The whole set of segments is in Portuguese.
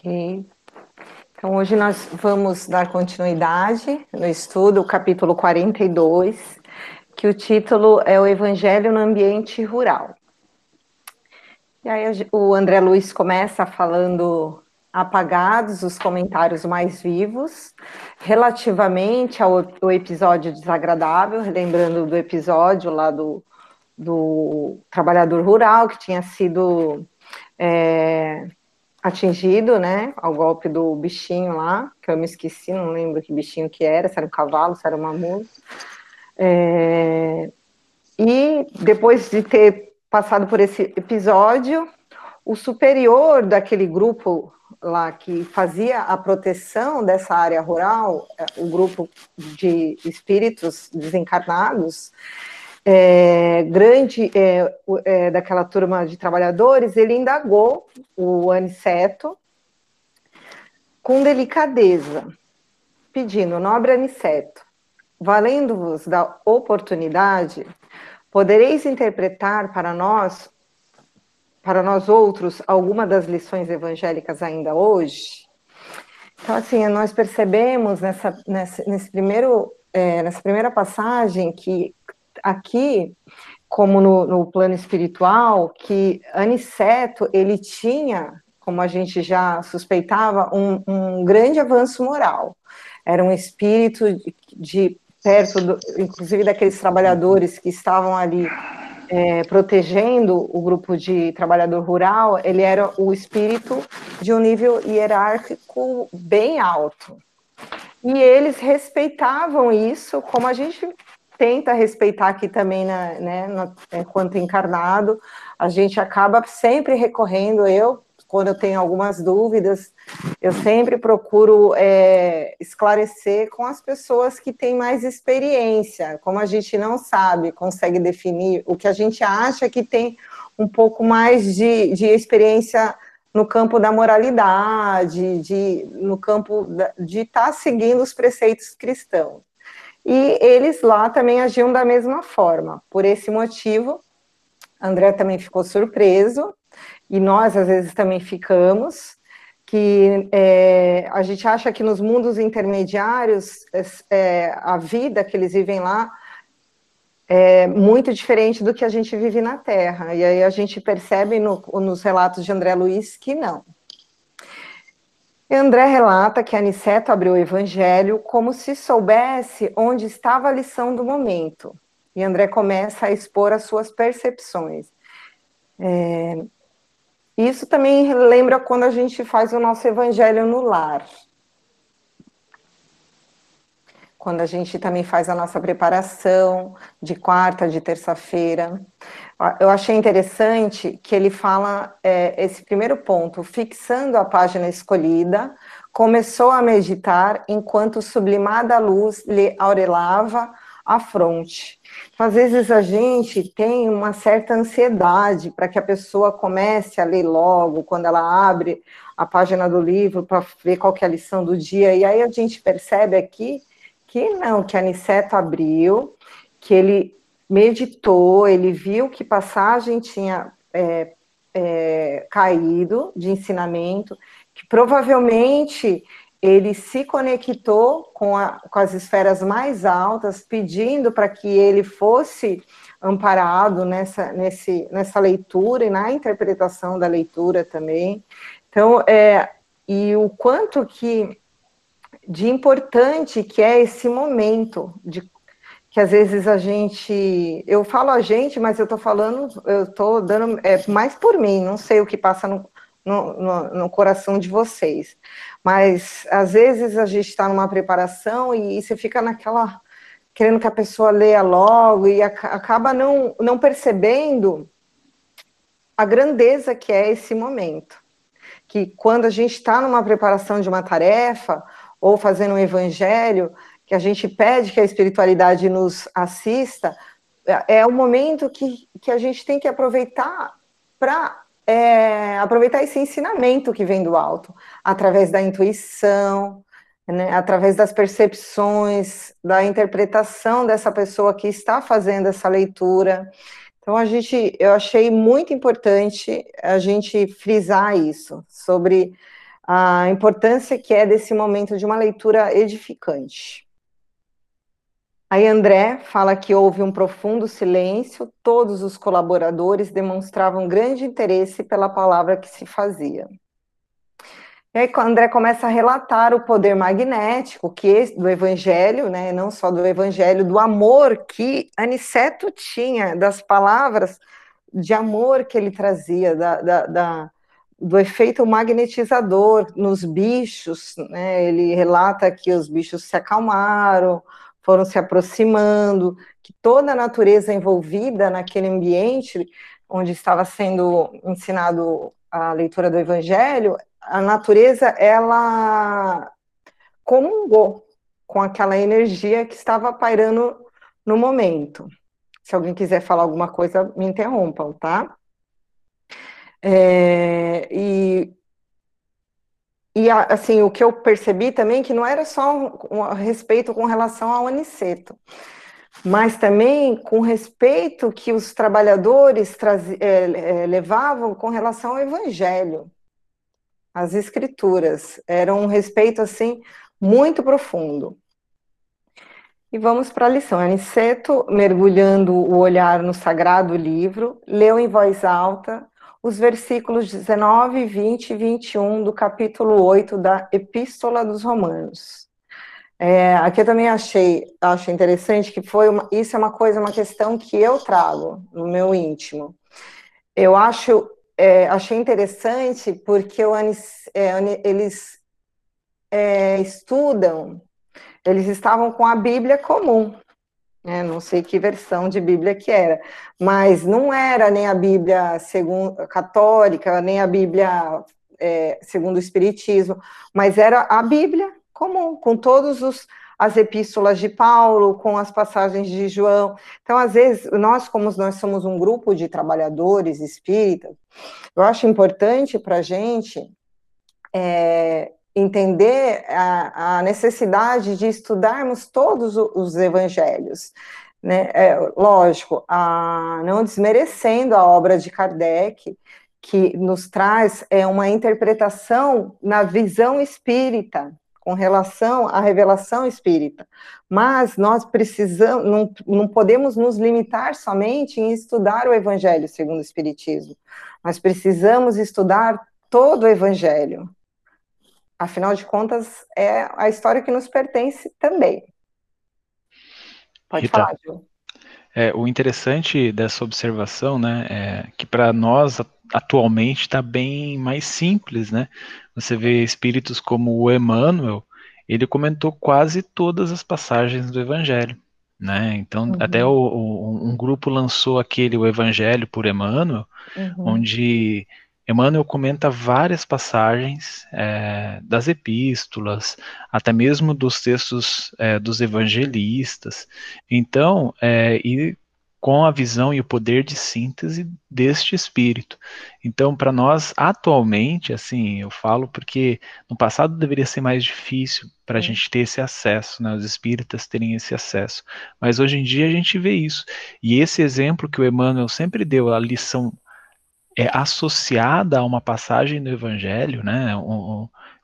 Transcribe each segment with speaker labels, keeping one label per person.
Speaker 1: Ok. Então, hoje nós vamos dar continuidade no estudo, capítulo 42, que o título é O Evangelho no Ambiente Rural. E aí o André Luiz começa falando apagados os comentários mais vivos, relativamente ao, ao episódio desagradável, lembrando do episódio lá do, do trabalhador rural que tinha sido é, atingido, né, ao golpe do bichinho lá, que eu me esqueci, não lembro que bichinho que era, se era um cavalo, se era uma mula. É, e depois de ter passado por esse episódio, o superior daquele grupo lá que fazia a proteção dessa área rural, é, o grupo de espíritos desencarnados, é, grande é, é, daquela turma de trabalhadores, ele indagou o Aniceto com delicadeza, pedindo, nobre Aniceto, valendo-vos da oportunidade, podereis interpretar para nós, para nós outros, alguma das lições evangélicas ainda hoje? Então, assim, nós percebemos nessa, nessa, nesse primeiro, é, nessa primeira passagem que aqui, como no, no plano espiritual, que Aniceto, ele tinha, como a gente já suspeitava, um, um grande avanço moral. Era um espírito de, de perto, do, inclusive daqueles trabalhadores que estavam ali é, protegendo o grupo de trabalhador rural, ele era o espírito de um nível hierárquico bem alto. E eles respeitavam isso, como a gente tenta respeitar aqui também, na, né, no, enquanto encarnado, a gente acaba sempre recorrendo, eu, quando eu tenho algumas dúvidas, eu sempre procuro é, esclarecer com as pessoas que têm mais experiência, como a gente não sabe, consegue definir o que a gente acha que tem um pouco mais de, de experiência no campo da moralidade, de, no campo de estar tá seguindo os preceitos cristãos. E eles lá também agiam da mesma forma. Por esse motivo, André também ficou surpreso, e nós às vezes também ficamos, que é, a gente acha que nos mundos intermediários é, a vida que eles vivem lá é muito diferente do que a gente vive na Terra. E aí a gente percebe no, nos relatos de André Luiz que não. André relata que Aniceto abriu o evangelho como se soubesse onde estava a lição do momento. E André começa a expor as suas percepções. É, isso também lembra quando a gente faz o nosso evangelho no lar quando a gente também faz a nossa preparação de quarta, de terça-feira. Eu achei interessante que ele fala é, esse primeiro ponto, fixando a página escolhida, começou a meditar enquanto sublimada luz lhe aurelava a fronte. Então, às vezes a gente tem uma certa ansiedade para que a pessoa comece a ler logo, quando ela abre a página do livro para ver qual é a lição do dia, e aí a gente percebe aqui que não, que Aniceto abriu, que ele meditou, ele viu que passagem tinha é, é, caído de ensinamento, que provavelmente ele se conectou com, a, com as esferas mais altas, pedindo para que ele fosse amparado nessa, nesse, nessa leitura e na interpretação da leitura também. Então, é, e o quanto que de importante que é esse momento de que às vezes a gente, eu falo a gente, mas eu estou falando, eu estou dando é, mais por mim, não sei o que passa no, no, no, no coração de vocês, mas às vezes a gente está numa preparação e, e, você fica naquela, querendo que a pessoa leia logo e a, acaba não, não percebendo a grandeza que é esse momento, que quando a gente está numa preparação de uma tarefa, ou fazendo um evangelho, que a gente pede que a espiritualidade nos assista, é, é o momento que, que a gente tem que aproveitar para é, aproveitar esse ensinamento que vem do alto, através da intuição, né, através das percepções, da interpretação dessa pessoa que está fazendo essa leitura. Então a gente, eu achei muito importante a gente frisar isso sobre a importância que é desse momento de uma leitura edificante. Aí André fala que houve um profundo silêncio, todos os colaboradores demonstravam grande interesse pela palavra que se fazia. E aí André começa a relatar o poder magnético que do evangelho, né, não só do evangelho, do amor que Aniceto tinha, das palavras de amor que ele trazia, da, da, da do efeito magnetizador nos bichos, né, ele relata que os bichos se acalmaram, foram se aproximando, que toda a natureza envolvida naquele ambiente onde estava sendo ensinado a leitura do evangelho, a natureza ela comungou com aquela energia que estava pairando no momento. Se alguém quiser falar alguma coisa, me interrompam, tá? É, e, e assim, o que eu percebi também que não era só um, respeito com relação ao aniceto, mas também com respeito que os trabalhadores traz, é, é, levavam com relação ao evangelho as escrituras. Era um respeito, assim, muito profundo. E vamos para a lição. Aniceto, mergulhando o olhar no sagrado livro, leu em voz alta os versículos 19, 20 e 21 do capítulo 8 da Epístola dos Romanos. É, aqui eu também achei, acho interessante que foi uma, isso é uma coisa, uma questão que eu trago no meu íntimo. Eu acho é, achei interessante porque o, é, eles é, estudam, eles estavam com a Bíblia comum, né? não sei que versão de Bíblia que era, mas não era nem a Bíblia segundo, católica, nem a Bíblia é, segundo o Espiritismo, mas era a Bíblia comum, com todos os as epístolas de Paulo, com as passagens de João. Então, às vezes, nós, como nós somos um grupo de trabalhadores espíritas, eu acho importante para a gente é, entender a, a, necessidade de estudarmos todos os evangelhos. Né? É, lógico, a, não desmerecendo a obra de Kardec, que nos traz é, uma interpretação na visão espírita, com relação à revelação espírita. Mas nós precisamos, não, não podemos nos limitar somente em estudar o Evangelho segundo o Espiritismo. Nós precisamos estudar todo o Evangelho. Afinal de contas, é a história que nos pertence também.
Speaker 2: Pode Rita, falar, Gil. É, o interessante dessa observação, né, é que para nós atualmente está bem mais simples, né? Você vê espíritos como o Emmanuel, ele comentou quase todas as passagens do Evangelho, né? Então, uhum. até o, o, um grupo lançou aquele o Evangelho por Emmanuel, uhum. onde Emmanuel comenta várias passagens é, das epístolas, até mesmo dos textos é, dos evangelistas. Então, é, e com a visão e o poder de síntese deste espírito. Então, para nós, atualmente, assim, eu falo porque no passado deveria ser mais difícil para a gente ter esse acesso, né, os espíritas terem esse acesso. Mas hoje em dia a gente vê isso. E esse exemplo que o Emmanuel sempre deu, a lição é associada a uma passagem do Evangelho, né,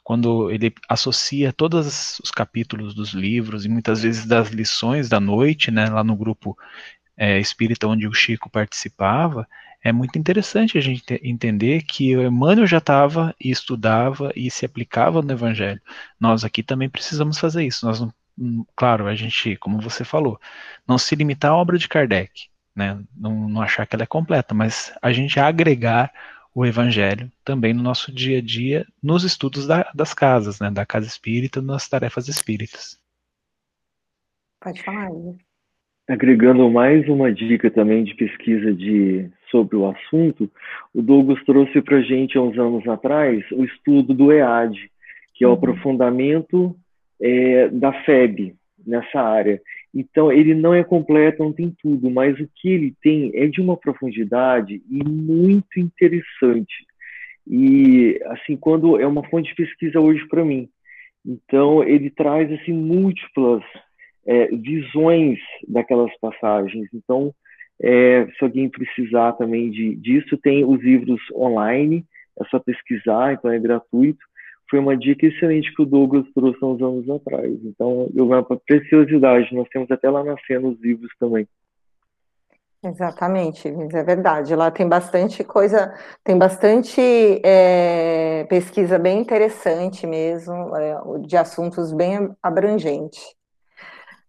Speaker 2: quando ele associa todos os capítulos dos livros e muitas vezes das lições da noite, né, lá no grupo é, espírita onde o Chico participava, é muito interessante a gente entender que o Emmanuel já estava e estudava e se aplicava no Evangelho. Nós aqui também precisamos fazer isso. Nós, hum, claro, a gente, como você falou, não se limitar à obra de Kardec, né? não, não achar que ela é completa, mas a gente agregar o Evangelho também no nosso dia a dia, nos estudos da, das casas, né? da casa espírita, nas tarefas espíritas.
Speaker 1: Pode falar, Ivo.
Speaker 3: Agregando mais uma dica também de pesquisa de, sobre o assunto, o Douglas trouxe para a gente há uns anos atrás o estudo do EAD, que é o uhum. aprofundamento é, da FEB nessa área. Então, ele não é completo, não tem tudo, mas o que ele tem é de uma profundidade e muito interessante. E, assim, quando é uma fonte de pesquisa hoje para mim. Então, ele traz, assim, múltiplas é, visões daquelas passagens. Então, é, se alguém precisar também de, disso, tem os livros online, é só pesquisar, então é gratuito. Foi uma dica excelente que o Douglas trouxe há uns anos atrás. Então, eu uma preciosidade, nós temos até lá na cena os livros também.
Speaker 1: Exatamente, é verdade. Lá tem bastante coisa, tem bastante é, pesquisa bem interessante mesmo, é, de assuntos bem abrangentes.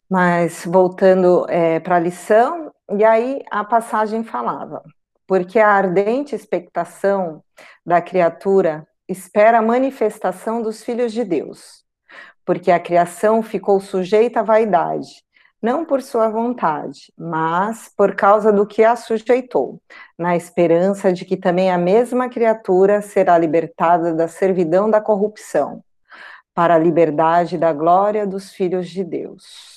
Speaker 1: Mas voltando é, para a lição, e aí a passagem falava: porque a ardente expectação da criatura espera a manifestação dos filhos de Deus, porque a criação ficou sujeita à vaidade, não por sua vontade, mas por causa do que a sujeitou, na esperança de que também a mesma criatura será libertada da servidão da corrupção, para a liberdade da glória dos filhos de Deus.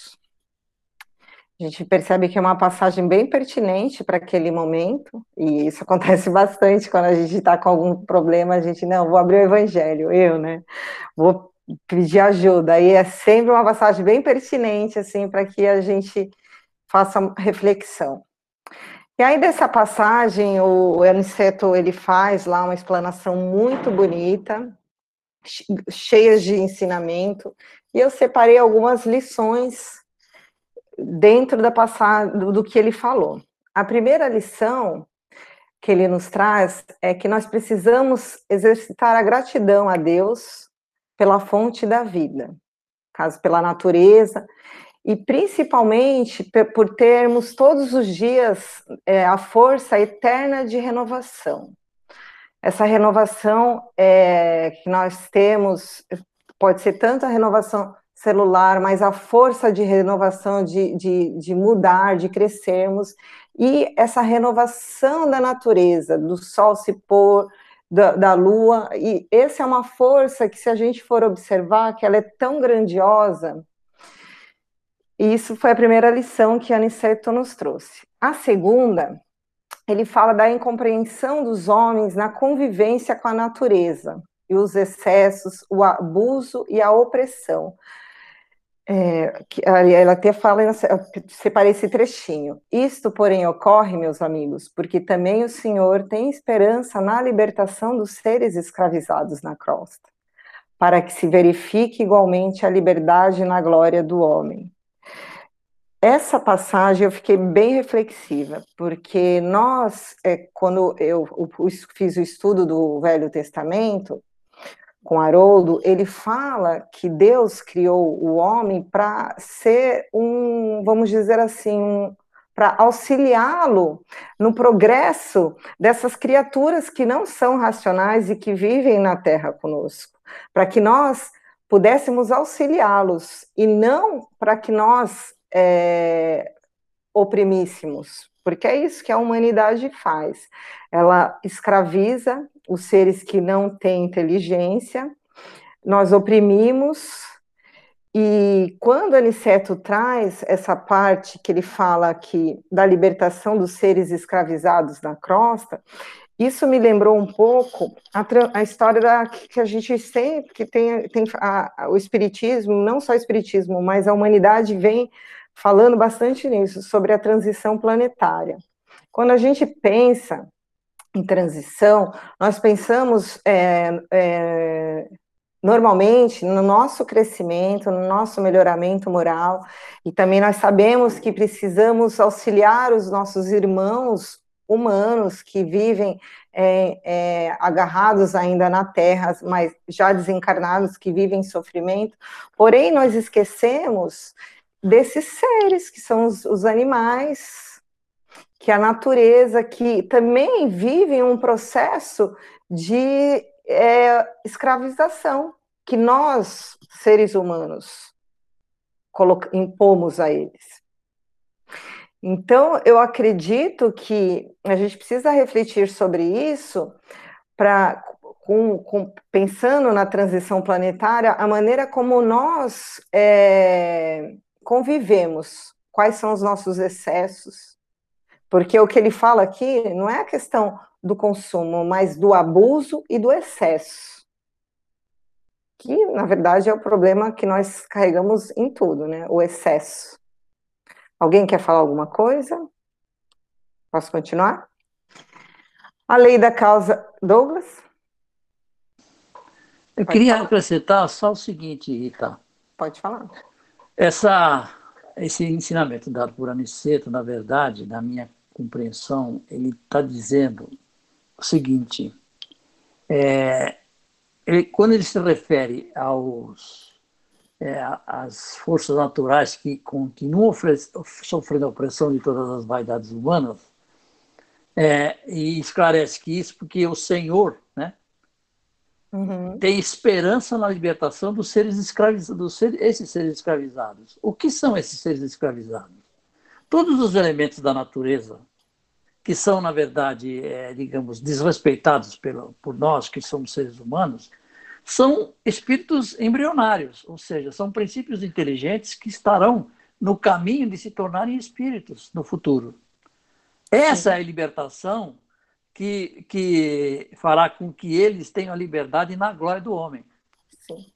Speaker 1: A gente percebe que é uma passagem bem pertinente para aquele momento, e isso acontece bastante quando a gente está com algum problema, a gente, não, vou abrir o evangelho, eu, né? Vou pedir ajuda. E é sempre uma passagem bem pertinente, assim, para que a gente faça reflexão. E aí, dessa passagem, o Aniceto, ele faz lá uma explanação muito bonita, cheia de ensinamento, e eu separei algumas lições dentro da passada do, que ele falou. A primeira lição que ele nos traz é que nós precisamos exercitar a gratidão a Deus pela fonte da vida, caso pela natureza, e principalmente por termos todos os dias é, a força eterna de renovação. Essa renovação é, que nós temos pode ser tanto a renovação celular, mas a força de renovação, de, de, de mudar, de crescermos, e essa renovação da natureza, do sol se pôr, da, da, lua, e essa é uma força que, se a gente for observar, que ela é tão grandiosa, e isso foi a primeira lição que Aniceto nos trouxe. A segunda, ele fala da incompreensão dos homens na convivência com a natureza, e os excessos, o abuso e a opressão. É, que, ela até fala, eu separei esse trechinho. Isto, porém, ocorre, meus amigos, porque também o Senhor tem esperança na libertação dos seres escravizados na crosta, para que se verifique igualmente a liberdade na glória do homem. Essa passagem eu fiquei bem reflexiva, porque nós, é, quando eu, eu fiz o estudo do Velho Testamento, com Haroldo, ele fala que Deus criou o homem para ser um, vamos dizer assim, um, para auxiliá-lo no progresso dessas criaturas que não são racionais e que vivem na Terra conosco, para que nós pudéssemos auxiliá-los e não para que nós é, oprimíssemos, porque é isso que a humanidade faz. Ela escraviza os seres que não têm inteligência, nós oprimimos, e quando Aniceto traz essa parte que ele fala aqui da libertação dos seres escravizados na crosta, isso me lembrou um pouco a, a história da, que a gente sempre que tem, tem a, o espiritismo, não só o espiritismo, mas a humanidade vem falando bastante nisso, sobre a transição planetária. Quando a gente pensa em transição, nós pensamos é, é, normalmente no nosso crescimento, no nosso melhoramento moral, e também nós sabemos que precisamos auxiliar os nossos irmãos humanos que vivem é, é, agarrados ainda na terra, mas já desencarnados, que vivem sofrimento, porém nós esquecemos desses seres que são os, os animais que a natureza, que também vive um processo de é, escravização que nós, seres humanos, impomos a eles. Então, eu acredito que a gente precisa refletir sobre isso para com, com, pensando na transição planetária, a maneira como nós é, convivemos, quais são os nossos excessos, porque o que ele fala aqui não é a questão do consumo, mas do abuso e do excesso. Que, na verdade, é o problema que nós carregamos em tudo, né? O excesso. Alguém quer falar alguma coisa? Posso continuar? A lei da causa. Douglas?
Speaker 4: Eu Pode queria falar. acrescentar só o seguinte, Rita.
Speaker 1: Pode falar.
Speaker 4: Essa, esse ensinamento dado por Aniceto, na verdade, na minha compreensão, ele está dizendo o seguinte: é, ele, quando ele se refere aos é, às forças naturais que continuam sofrendo a opressão de todas as vaidades humanas, é, e esclarece que isso porque o Senhor uhum. tem esperança na libertação dos seres escravizados, dos seres, esses seres escravizados. O que são esses seres escravizados? Todos os elementos da natureza que são, na verdade, é, digamos, desrespeitados pelo, por nós, que somos seres humanos, são espíritos embrionários, ou seja, são princípios inteligentes que estarão no caminho de se tornarem espíritos no futuro. Essa Sim. é a libertação que, que fará com que eles tenham a liberdade na glória do homem. Sim.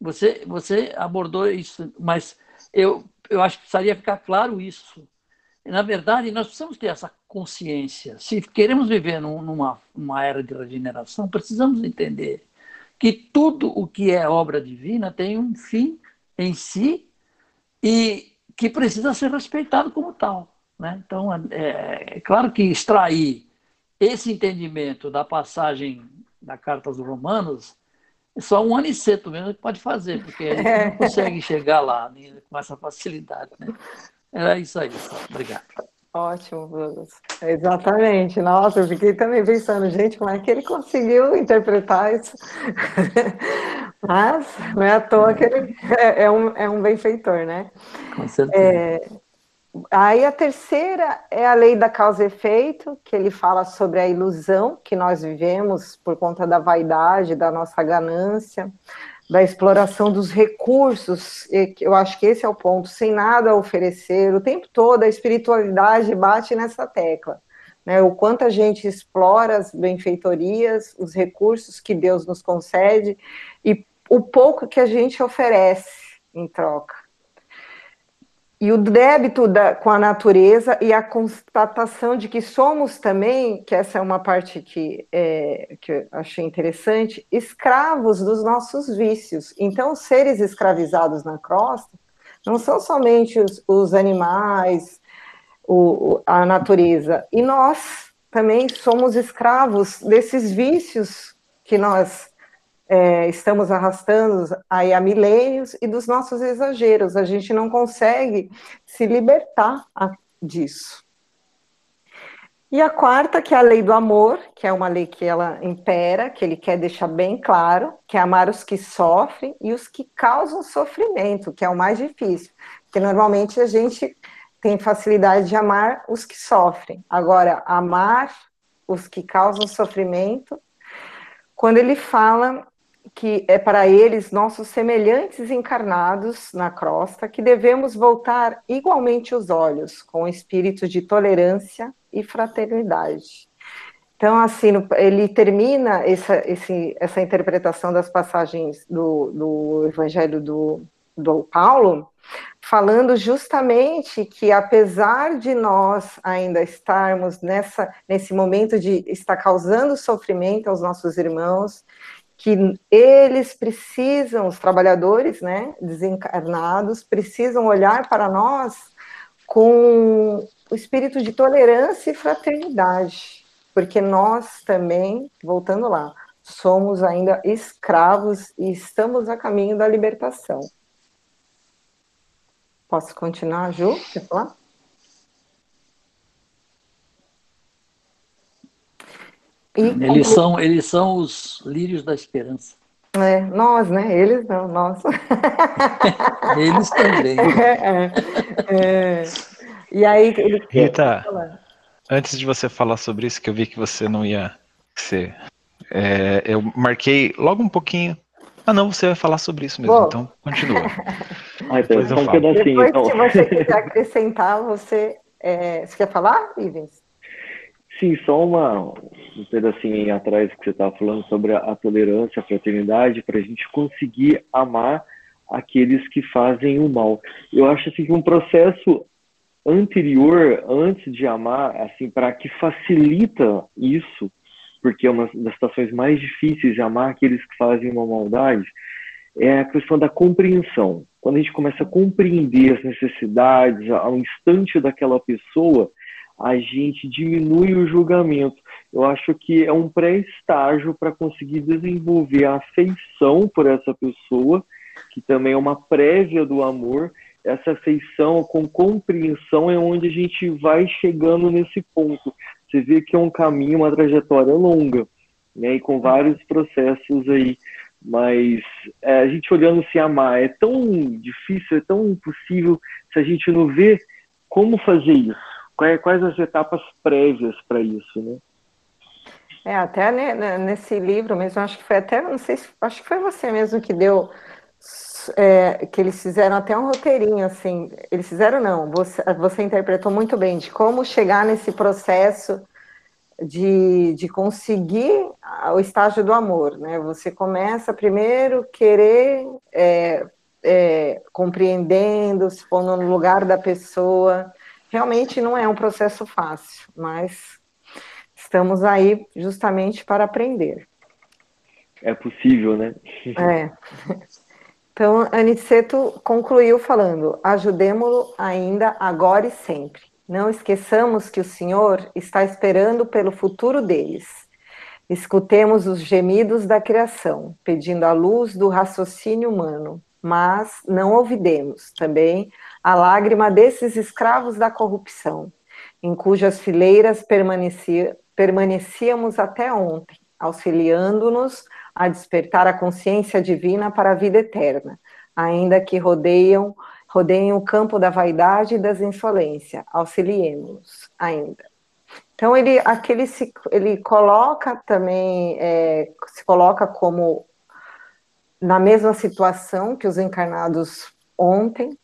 Speaker 4: Você, você abordou isso, mas eu, eu acho que precisaria ficar claro isso. Na verdade, nós precisamos ter essa consciência. Se queremos viver numa, numa era de regeneração, precisamos entender que tudo o que é obra divina tem um fim em si e que precisa ser respeitado como tal. Né? Então, é, é claro que extrair esse entendimento da passagem da Carta aos Romanos é só um aniceto mesmo que pode fazer, porque a gente não consegue chegar lá né, com essa facilidade. Né? Era isso aí. Obrigado.
Speaker 1: Ótimo, Douglas. Exatamente. Nossa, eu fiquei também pensando, gente, como é que ele conseguiu interpretar isso? Mas não é à toa que ele é, é um, é um benfeitor, né?
Speaker 4: Com certeza.
Speaker 1: É, aí a terceira é a lei da causa e efeito, que ele fala sobre a ilusão que nós vivemos por conta da vaidade, da nossa ganância da exploração dos recursos, eu acho que esse é o ponto, sem nada a oferecer, o tempo todo a espiritualidade bate nessa tecla, né, o quanto a gente explora as benfeitorias, os recursos que Deus nos concede, e o pouco que a gente oferece em troca e o débito da, com a natureza e a constatação de que somos também, que essa é uma parte que, é, que eu achei interessante, escravos dos nossos vícios. Então, seres escravizados na crosta não são somente os, os animais, o, a natureza, e nós também somos escravos desses vícios que nós é, estamos arrastando aí há milênios e dos nossos exageros. A gente não consegue se libertar disso. E a quarta, que é a lei do amor, que é uma lei que ela impera, que ele quer deixar bem claro, que é amar os que sofrem e os que causam sofrimento, que é o mais difícil. Porque normalmente a gente tem facilidade de amar os que sofrem. Agora, amar os que causam sofrimento, quando ele fala que é para eles nossos semelhantes encarnados na crosta, que devemos voltar igualmente os olhos, com espírito de tolerância e fraternidade. Então, assim, ele termina essa, esse, essa interpretação das passagens do, do Evangelho do, do Paulo, falando justamente que, apesar de nós ainda estarmos nessa, nesse momento de estar causando sofrimento aos nossos irmãos, que eles precisam, os trabalhadores, né, desencarnados, precisam olhar para nós com o espírito de tolerância e fraternidade, porque nós também, voltando lá, somos ainda escravos e estamos a caminho da libertação. Posso continuar, Ju? Quer falar?
Speaker 4: E, eles, são, eles são os lírios da esperança.
Speaker 1: É, nós, né? Eles não, nós.
Speaker 4: eles também. É,
Speaker 1: é, e aí ele
Speaker 2: Rita, antes de você falar sobre isso, que eu vi que você não ia ser. É, eu marquei logo um pouquinho. Ah, não, você vai falar sobre isso mesmo, Bom. então continua.
Speaker 1: ah, então, Depois, um Depois então. se você quiser acrescentar, você. É, você quer falar, Ivens?
Speaker 3: Sim, só uma, um pedacinho atrás que você estava falando sobre a, a tolerância, a fraternidade, para a gente conseguir amar aqueles que fazem o mal. Eu acho assim que um processo anterior, antes de amar, assim, para que facilita isso, porque é uma das situações mais difíceis de amar aqueles que fazem uma maldade, é a questão da compreensão. Quando a gente começa a compreender as necessidades ao instante daquela pessoa, a gente diminui o julgamento. Eu acho que é um pré-estágio para conseguir desenvolver a afeição por essa pessoa, que também é uma prévia do amor. Essa afeição com compreensão é onde a gente vai chegando nesse ponto. Você vê que é um caminho, uma trajetória longa, né? E com vários processos aí. Mas é, a gente olhando se amar é tão difícil, é tão impossível se a gente não vê como fazer isso quais, as etapas prévias para isso, né?
Speaker 1: É, até nesse livro mesmo, acho que foi até, não sei, acho que foi você mesmo que deu, é, que eles fizeram até um roteirinho, assim, eles fizeram não, você, você interpretou muito bem, de como chegar nesse processo de, de conseguir o estágio do amor, né? Você começa primeiro querer, é, é, compreendendo, se pondo no lugar da pessoa, realmente não é um processo fácil, mas estamos aí justamente para aprender.
Speaker 3: É possível, né?
Speaker 1: É. Então, Aniceto concluiu falando: ajudemo-lo ainda agora e sempre. Não esqueçamos que o Senhor está esperando pelo futuro deles. Escutemos os gemidos da criação, pedindo a luz do raciocínio humano, mas não ouvidemos também a lágrima desses escravos da corrupção, em cujas fileiras permanecia, permanecíamos até ontem, auxiliando-nos a despertar a consciência divina para a vida eterna, ainda que rodeiam, rodeiem o campo da vaidade e das insolências, auxiliemos ainda. Então ele aqui ele, se, ele coloca também é, se coloca como na mesma situação que os encarnados ontem,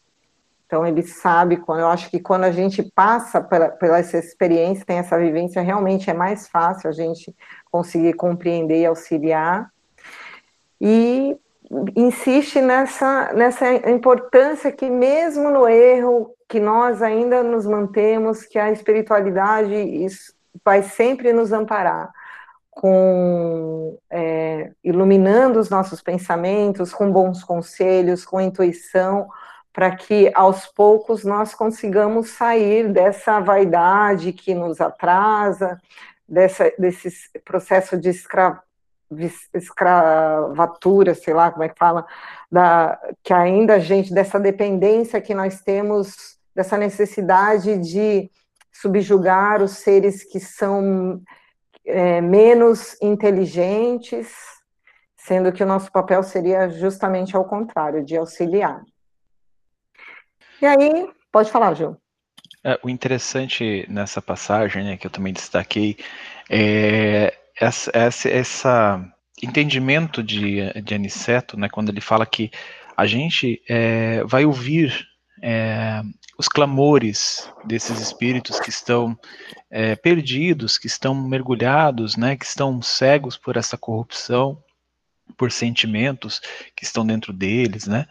Speaker 1: então ele sabe, quando eu acho que quando a gente passa pela, pela essa experiência, tem essa vivência, realmente é mais fácil a gente conseguir compreender e auxiliar. E insiste nessa, nessa importância que mesmo no erro, que nós ainda nos mantemos, que a espiritualidade vai sempre nos amparar, com é, iluminando os nossos pensamentos, com bons conselhos, com intuição, para que aos poucos nós consigamos sair dessa vaidade que nos atrasa, dessa, desse processo de escra, escravatura, sei lá como é que fala, da, que ainda a gente, dessa dependência que nós temos, dessa necessidade de subjugar os seres que são é, menos inteligentes, sendo que o nosso papel seria justamente ao contrário, de auxiliar. E aí, pode falar, Gil.
Speaker 2: É, o interessante nessa passagem, né, que eu também destaquei, é essa, essa, essa entendimento de, de Aniceto, né, quando ele fala que a gente é, vai ouvir é, os clamores desses espíritos que estão é, perdidos, que estão mergulhados, né, que estão cegos por essa corrupção, por sentimentos que estão dentro deles, né,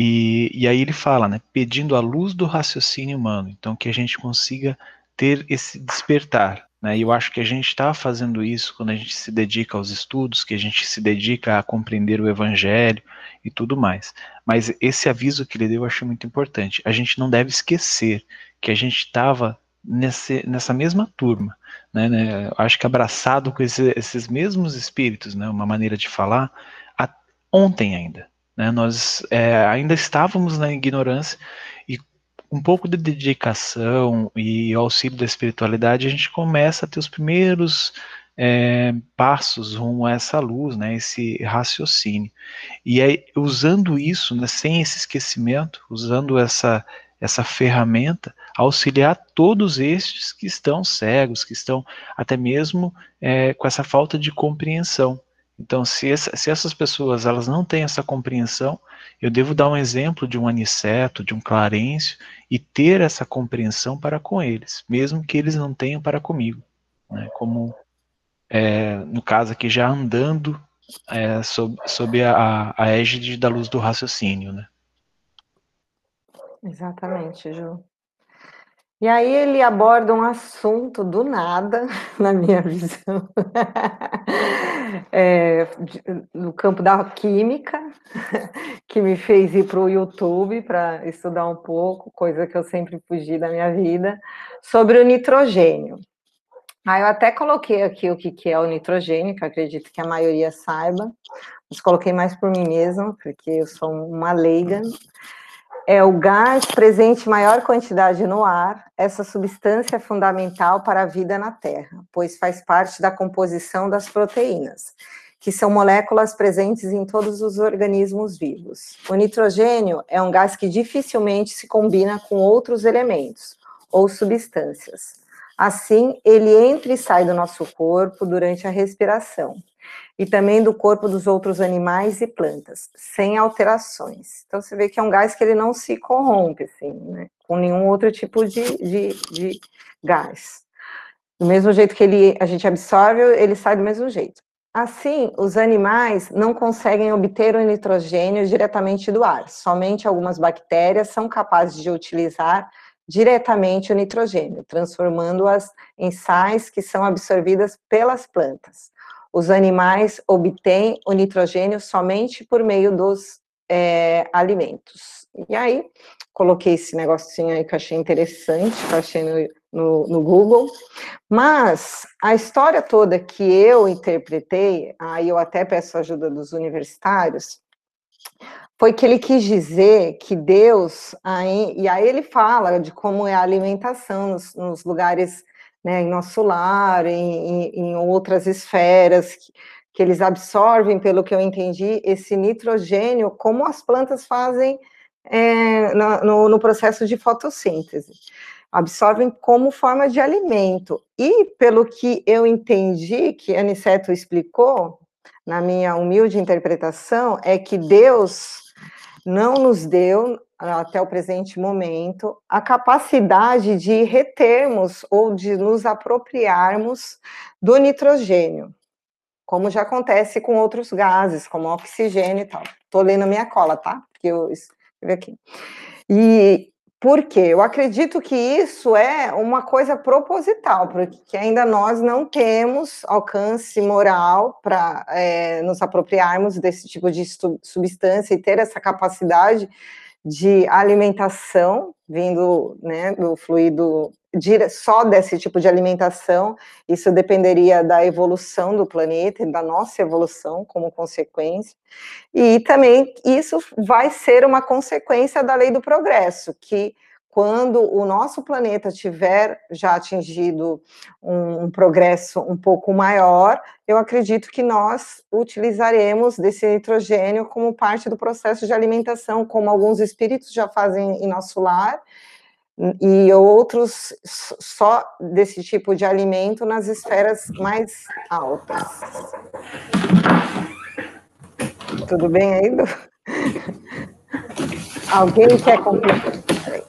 Speaker 2: e, e aí ele fala, né, pedindo a luz do raciocínio humano, então que a gente consiga ter esse despertar. Né, e eu acho que a gente está fazendo isso quando a gente se dedica aos estudos, que a gente se dedica a compreender o evangelho e tudo mais. Mas esse aviso que ele deu eu achei muito importante. A gente não deve esquecer que a gente estava nessa mesma turma, né, né, acho que abraçado com esse, esses mesmos espíritos, né, uma maneira de falar, a, ontem ainda, né? Nós é, ainda estávamos na ignorância e um pouco de dedicação e auxílio da espiritualidade, a gente começa a ter os primeiros é, passos rumo a essa luz, né, esse raciocínio. E aí, usando isso, né, sem esse esquecimento, usando essa, essa ferramenta, auxiliar todos estes que estão cegos, que estão até mesmo é, com essa falta de compreensão. Então, se, essa, se, essas pessoas elas não têm essa compreensão, eu devo dar um exemplo de um aniceto, de um clarêncio, e ter essa compreensão para com eles, mesmo que eles não tenham para comigo. Né? Como, é, no caso aqui, já andando é, sob, sob a, a égide da luz do raciocínio. Né?
Speaker 1: Exatamente, Ju. E aí ele aborda um assunto do nada, na minha visão, é, no campo da química, que me fez ir para o YouTube para estudar um pouco, coisa que eu sempre fugi da minha vida, sobre o nitrogênio. Aí eu até coloquei aqui o que, que é o nitrogênio, que acredito que a maioria saiba, mas coloquei mais por mim mesma, porque eu sou uma leiga é o gás presente em maior quantidade no ar. Essa substância é fundamental para a vida na Terra, pois faz parte da composição das proteínas, que são moléculas presentes em todos os organismos vivos. O nitrogênio é um gás que dificilmente se combina com outros elementos ou substâncias. Assim, ele entra e sai do nosso corpo durante a respiração e também do corpo dos outros animais e plantas, sem alterações. Então você vê que é um gás que ele não se corrompe, assim, né, com nenhum outro tipo de, de, de gás. Do mesmo jeito que ele, a gente absorve, ele sai do mesmo jeito. Assim, os animais não conseguem obter o nitrogênio diretamente do ar. Somente algumas bactérias são capazes de utilizar diretamente o nitrogênio, transformando-as em sais que são absorvidas pelas plantas os animais obtêm o nitrogênio somente por meio dos é, alimentos. E aí, coloquei esse negocinho aí que eu achei interessante, que eu achei no, no, no, Google, mas a história toda que eu interpretei, aí eu até peço ajuda dos universitários, foi que ele quis dizer que Deus, aí, e aí ele fala de como é a alimentação nos, nos lugares né, em nosso lar, em, em outras esferas, que, que, eles absorvem, pelo que eu entendi, esse nitrogênio, como as plantas fazem é, no, no processo de fotossíntese. Absorvem como forma de alimento. E, pelo que eu entendi, que Aniceto explicou, na minha humilde interpretação, é que Deus não nos deu até o presente momento, a capacidade de retermos ou de nos apropriarmos do nitrogênio, como já acontece com outros gases, como oxigênio e tal. Estou lendo a minha cola, tá? Porque eu escrevi aqui. E por quê? Eu acredito que isso é uma coisa proposital, porque ainda nós não temos alcance moral para é, nos apropriarmos desse tipo de substância e ter essa capacidade de alimentação vindo né, do fluido só desse tipo de alimentação, isso dependeria da evolução do planeta e da nossa evolução como consequência, e também isso vai ser uma consequência da lei do progresso, que quando o nosso planeta tiver já atingido um, um, progresso um pouco maior, eu acredito que nós utilizaremos desse nitrogênio como parte do processo de alimentação, como alguns espíritos já fazem em nosso lar, e outros só desse tipo de alimento nas esferas mais altas. Tudo bem aí? Alguém quer complementar?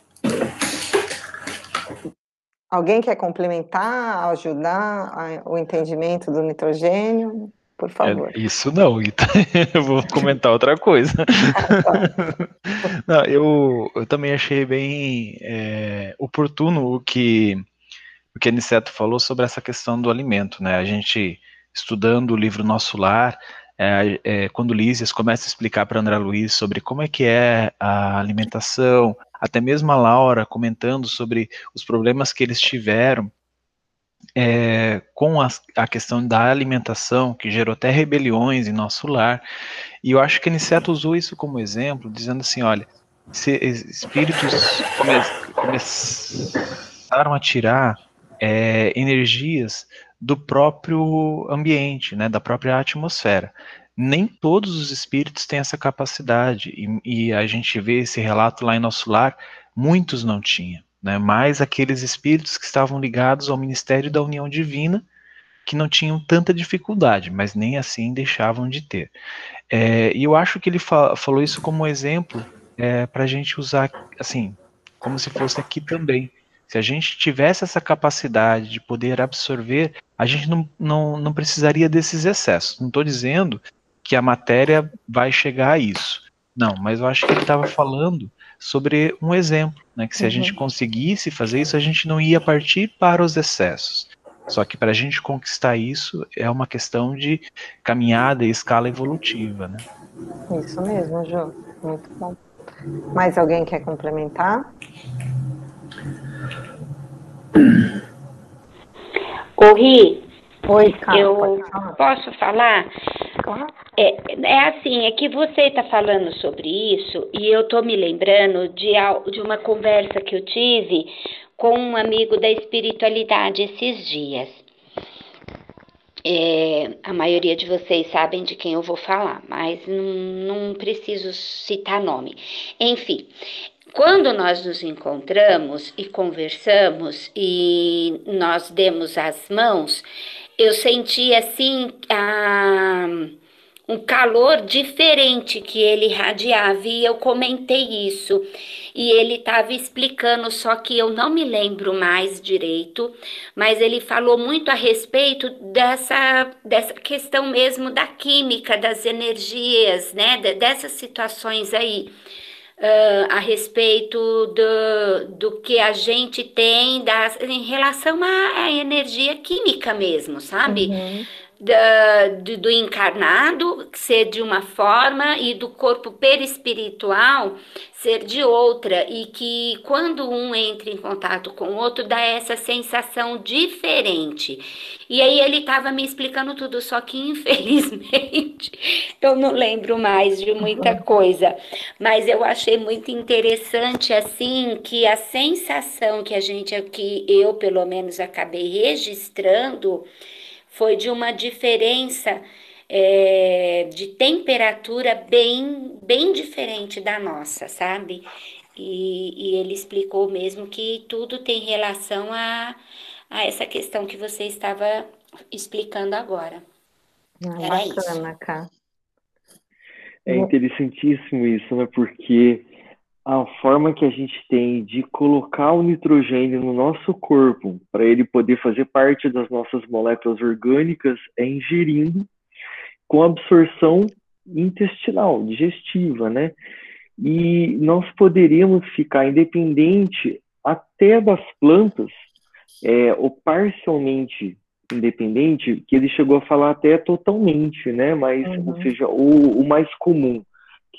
Speaker 1: Alguém quer complementar, ajudar o entendimento do nitrogênio? Por favor.
Speaker 2: É, isso não, eu vou comentar outra coisa. não, eu, eu também achei bem é, oportuno o que o que Aniceto falou sobre essa questão do alimento, né? A gente estudando o livro Nosso Lar, é, é, quando Lísias começa a explicar para André Luiz sobre como é que é a alimentação, até mesmo a Laura comentando sobre os problemas que eles tiveram é, com a, a, questão da alimentação, que gerou até rebeliões em nosso lar, e eu acho que Aniceto usou isso como exemplo, dizendo assim, olha, se espíritos come, começaram a tirar é, energias do próprio ambiente, né, da própria atmosfera. Nem todos os espíritos têm essa capacidade, e, e a gente vê esse relato lá em nosso lar, muitos não tinham, né, mais aqueles espíritos que estavam ligados ao ministério da união divina, que não tinham tanta dificuldade, mas nem assim deixavam de ter. É, e eu acho que ele fa falou isso como exemplo é, para a gente usar, assim, como se fosse aqui também. Se a gente tivesse essa capacidade de poder absorver, a gente não, não, não precisaria desses excessos. Não estou dizendo que a matéria vai chegar a isso, Não, mas eu acho que ele estava falando sobre um exemplo, né? Que se uhum. a gente conseguisse fazer isso, a gente não ia partir para os excessos. Só que para a gente conquistar isso é uma questão de caminhada e escala evolutiva, né?
Speaker 1: Isso mesmo, Ju. Muito bom. Mais alguém quer complementar?
Speaker 5: Ô, Ri,
Speaker 1: Oi, Carla,
Speaker 5: eu
Speaker 1: falar?
Speaker 5: posso falar? Claro. É, é assim, é que você está falando sobre isso e eu estou me lembrando de, de uma conversa que eu tive com um amigo da espiritualidade esses dias. É, a maioria de vocês sabem de quem eu vou falar, mas não, não preciso citar nome. Enfim, quando nós nos encontramos e conversamos e nós demos as mãos, eu senti assim a, um calor diferente que ele irradiava e eu comentei isso. E ele estava explicando, só que eu não me lembro mais direito, mas ele falou muito a respeito dessa, dessa questão mesmo da química, das energias, né? Dessas situações aí uh, a respeito do, do que a gente tem das, em relação à, energia química mesmo, sabe? Uhum. Do, do, encarnado ser de uma forma e do corpo perispiritual ser de outra e que quando um entra em contato com o outro dá essa sensação diferente. E aí ele estava me explicando tudo, só que infelizmente eu não lembro mais de muita uhum. coisa. Mas eu achei muito interessante assim que a sensação que a gente que eu pelo menos acabei registrando foi de uma diferença é, de temperatura bem, bem diferente da nossa, sabe? E, e, ele explicou mesmo que tudo tem relação a, a essa questão que você estava explicando agora.
Speaker 1: Ah, Era bacana, isso. Cá.
Speaker 3: É interessantíssimo isso, né? Porque a forma que a gente tem de colocar o nitrogênio no nosso corpo para ele poder fazer parte das nossas moléculas orgânicas é ingerindo com absorção intestinal, digestiva, né? E nós poderíamos ficar independente até das plantas, é, ou parcialmente independente, que ele chegou a falar até totalmente, né? Mas, uhum. ou seja, o, o, mais comum,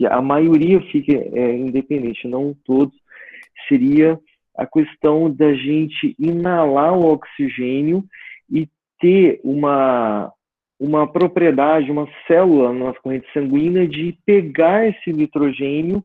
Speaker 3: que a maioria fique é, independente, não todos, seria a questão da gente inalar o oxigênio e ter uma, uma propriedade, uma célula na nossa corrente sanguínea de pegar esse nitrogênio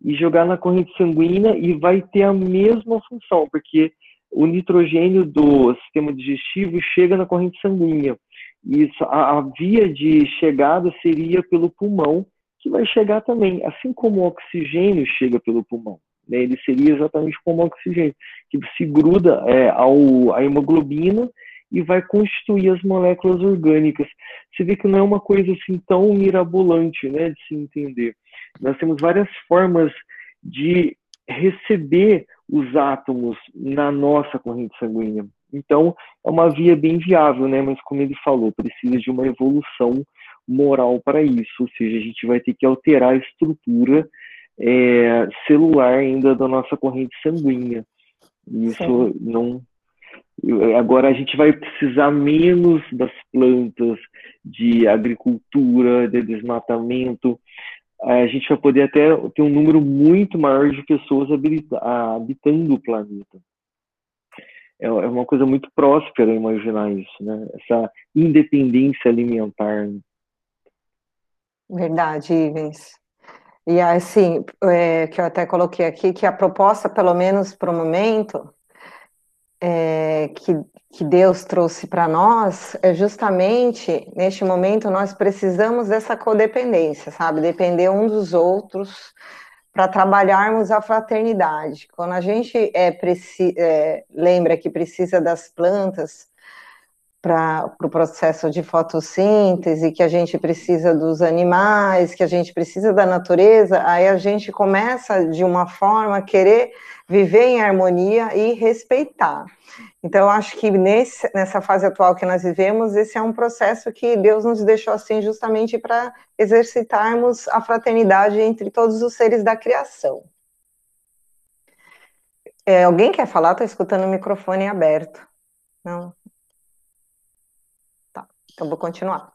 Speaker 3: e jogar na corrente sanguínea e vai ter a mesma função, porque o nitrogênio do sistema digestivo chega na corrente sanguínea. Isso, a, a via de chegada seria pelo pulmão, que vai chegar também, assim como o oxigênio chega pelo pulmão. Né? Ele seria exatamente como o oxigênio, que se gruda é, ao, à hemoglobina e vai constituir as moléculas orgânicas. Você vê que não é uma coisa assim tão mirabolante, né, de se entender. Nós temos várias formas de receber os átomos na nossa corrente sanguínea. Então, é uma via bem viável, né? Mas como ele falou, precisa de uma evolução moral para isso, ou seja, a gente vai ter que alterar a estrutura é, celular ainda da nossa corrente sanguínea. Isso Sim. não Agora a gente vai precisar menos das plantas, de agricultura, de desmatamento. A gente vai poder até ter um número muito maior de pessoas habitando o planeta. É, é uma coisa muito próspera imaginar isso, né? Essa independência alimentar.
Speaker 1: Verdade, Ivens. E assim, é, que eu até coloquei aqui, que a proposta, pelo menos para o momento, é, que, que Deus trouxe para nós é justamente neste momento nós precisamos dessa codependência, sabe? Depender um dos outros para trabalharmos a fraternidade. Quando a gente é, é, lembra que precisa das plantas para o pro processo de fotossíntese, que a gente precisa dos animais, que a gente precisa da natureza, aí a gente começa de uma forma a querer viver em harmonia e respeitar. Então, acho que nesse, nessa fase atual que nós vivemos, esse é um processo que Deus nos deixou assim justamente para exercitarmos a fraternidade entre todos os seres da criação. É, alguém quer falar? Estou escutando o microfone aberto. Não? Então vou continuar.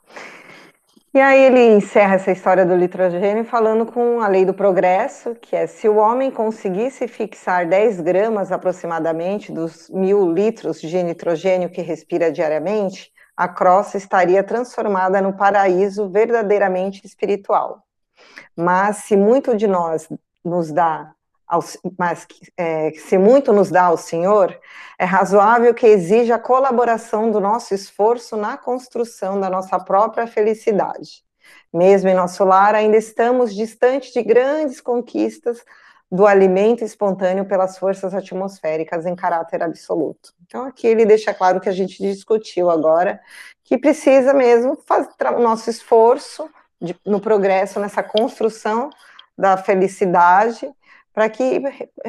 Speaker 1: E aí ele encerra essa história do nitrogênio falando com a lei do progresso, que é se o homem conseguisse fixar 10 gramas aproximadamente dos mil litros de nitrogênio que respira diariamente, a crosta estaria transformada no paraíso verdadeiramente espiritual. Mas se muito de nós nos dá mas é, se muito nos dá ao Senhor, é razoável que exija a colaboração do nosso esforço na construção da nossa própria felicidade. Mesmo em nosso lar, ainda estamos distantes de grandes conquistas do alimento espontâneo pelas forças atmosféricas em caráter absoluto. Então, aqui ele deixa claro que a gente discutiu agora, que precisa mesmo fazer o nosso esforço de, no progresso, nessa construção da felicidade, para que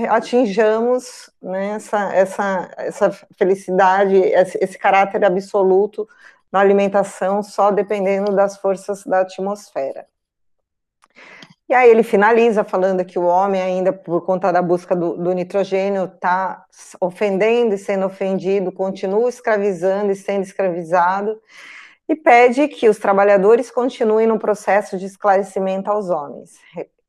Speaker 1: atinjamos né, essa, essa, essa felicidade, esse, caráter absoluto na alimentação, só dependendo das forças da atmosfera. E aí ele finaliza falando que o homem, ainda por conta da busca do, do nitrogênio, está ofendendo e sendo ofendido, continua escravizando e sendo escravizado, e pede que os trabalhadores continuem no processo de esclarecimento aos homens,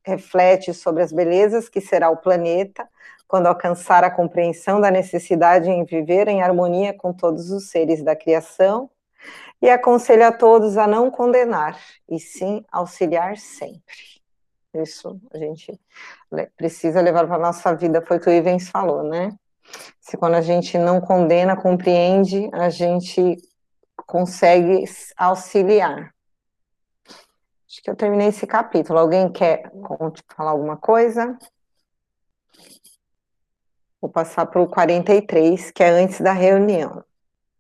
Speaker 1: reflete sobre as belezas que será o planeta quando alcançar a compreensão da necessidade em viver em harmonia com todos os seres da criação e aconselha a todos a não condenar, e sim auxiliar sempre. Isso a gente precisa levar para a nossa vida, foi o que o Ivens falou, né? Se quando a gente não condena, compreende, a gente consegue auxiliar. Acho que eu terminei esse capítulo. Alguém quer falar alguma coisa? Vou passar para o 43, que é antes da reunião,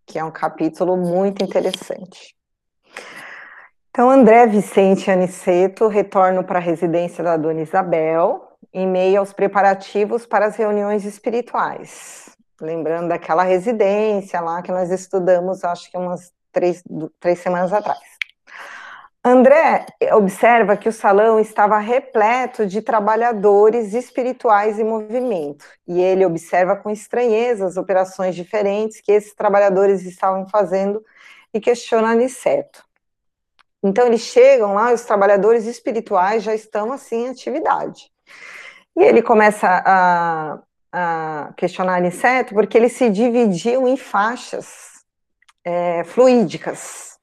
Speaker 1: que é um capítulo muito interessante. Então, André Vicente Aniceto retorna para a residência da Dona Isabel, em meio aos preparativos para as reuniões espirituais. Lembrando daquela residência lá que nós estudamos, acho que umas três, três semanas atrás. André observa que o salão estava repleto de trabalhadores espirituais em movimento, e ele observa com estranheza as operações diferentes que esses trabalhadores estavam fazendo e questiona Aniceto. Então eles chegam lá, os trabalhadores espirituais já estão assim em atividade. E ele começa a, a questionar Aniceto porque eles se dividiam em faixas é, fluídicas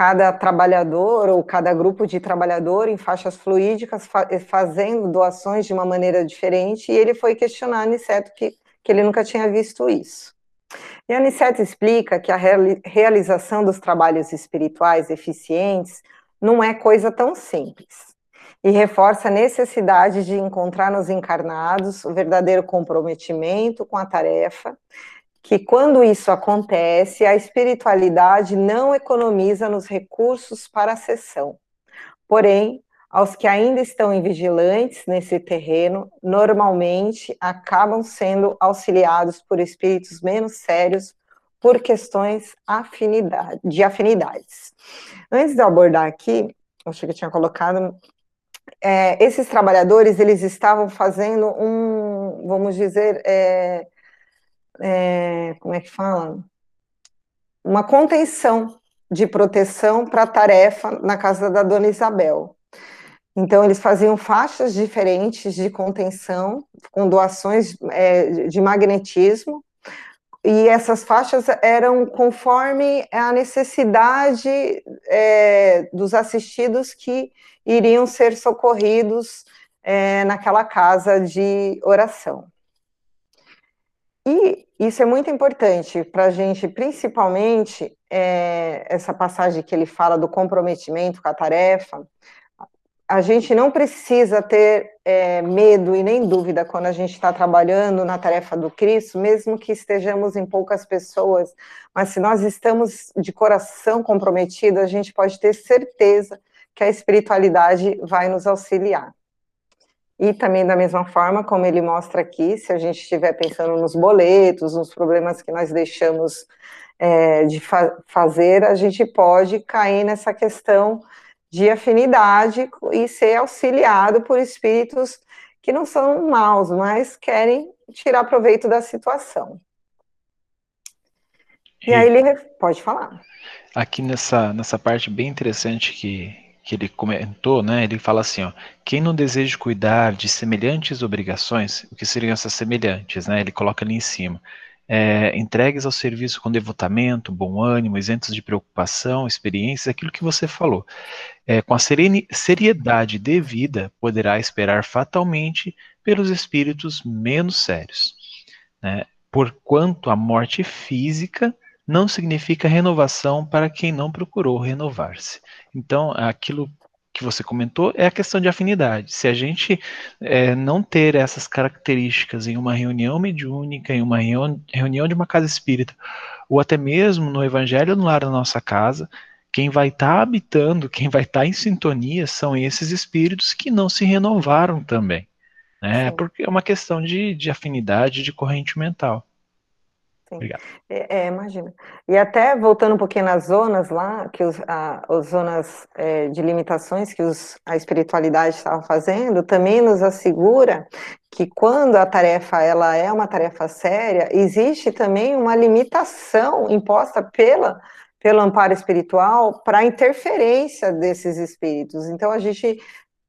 Speaker 1: cada trabalhador ou cada grupo de trabalhor em faixas fluídicas fa fazendo doações de uma maneira diferente, e ele foi questionar Aniceto que, que ele nunca tinha visto isso. E Aniceto explica que a realização dos trabalhos espirituais eficientes não é coisa tão simples, e reforça a necessidade de encontrar nos encarnados o verdadeiro comprometimento com a tarefa que quando isso acontece, a espiritualidade não economiza nos recursos para a sessão. Porém, aos que ainda estão invigilantes nesse terreno, normalmente acabam sendo auxiliados por espíritos menos sérios por questões afinidade, de afinidades. Antes de abordar aqui, acho que eu tinha colocado, é, esses trabalhadores, eles estavam fazendo um, vamos dizer, é, é, como é que fala? Uma contenção de proteção para a tarefa na casa da dona Isabel. Então, eles faziam faixas diferentes de contenção, com doações é, de magnetismo, e essas faixas eram conforme a necessidade é, dos assistidos que iriam ser socorridos é, naquela casa de oração. E isso é muito importante para a gente, principalmente é, essa passagem que ele fala do comprometimento com a tarefa. A gente não precisa ter é, medo e nem dúvida quando a gente está trabalhando na tarefa do Cristo, mesmo que estejamos em poucas pessoas, mas se nós estamos de coração comprometido, a gente pode ter certeza que a espiritualidade vai nos auxiliar. E também da mesma forma como ele mostra aqui, se a gente estiver pensando nos boletos, nos problemas que nós deixamos é, de fa fazer, a gente pode cair nessa questão de afinidade e ser auxiliado por espíritos que não são maus, mas querem tirar proveito da situação. E, e aí ele pode falar.
Speaker 2: Aqui nessa, nessa parte bem interessante que, que ele comentou, né? Ele fala assim, ó, quem não deseja cuidar de semelhantes obrigações, o que seriam essas semelhantes, né? Ele coloca ali em cima. É, entregues ao serviço com devotamento, bom ânimo, isentos de preocupação, experiências, aquilo que você falou. É, com a serene, seriedade devida, poderá esperar fatalmente pelos espíritos menos sérios. Né? Porquanto a morte física não significa renovação para quem não procurou renovar-se. Então, aquilo que você comentou é a questão de afinidade. Se a gente é, não ter essas características em uma reunião mediúnica, em uma reunião, de uma casa espírita, ou até mesmo no evangelho no lar da nossa casa, quem vai estar tá habitando, quem vai estar tá em sintonia são esses espíritos que não se renovaram também. Né? Porque é uma questão de, de afinidade, de corrente mental.
Speaker 1: Obrigado. É, é, imagina. E até voltando um pouquinho nas zonas lá, que os, a, as zonas é, de limitações que os, a espiritualidade estava fazendo, também nos assegura que quando a tarefa ela é uma tarefa séria, existe também uma limitação imposta pela pelo amparo espiritual para a interferência desses espíritos. Então a gente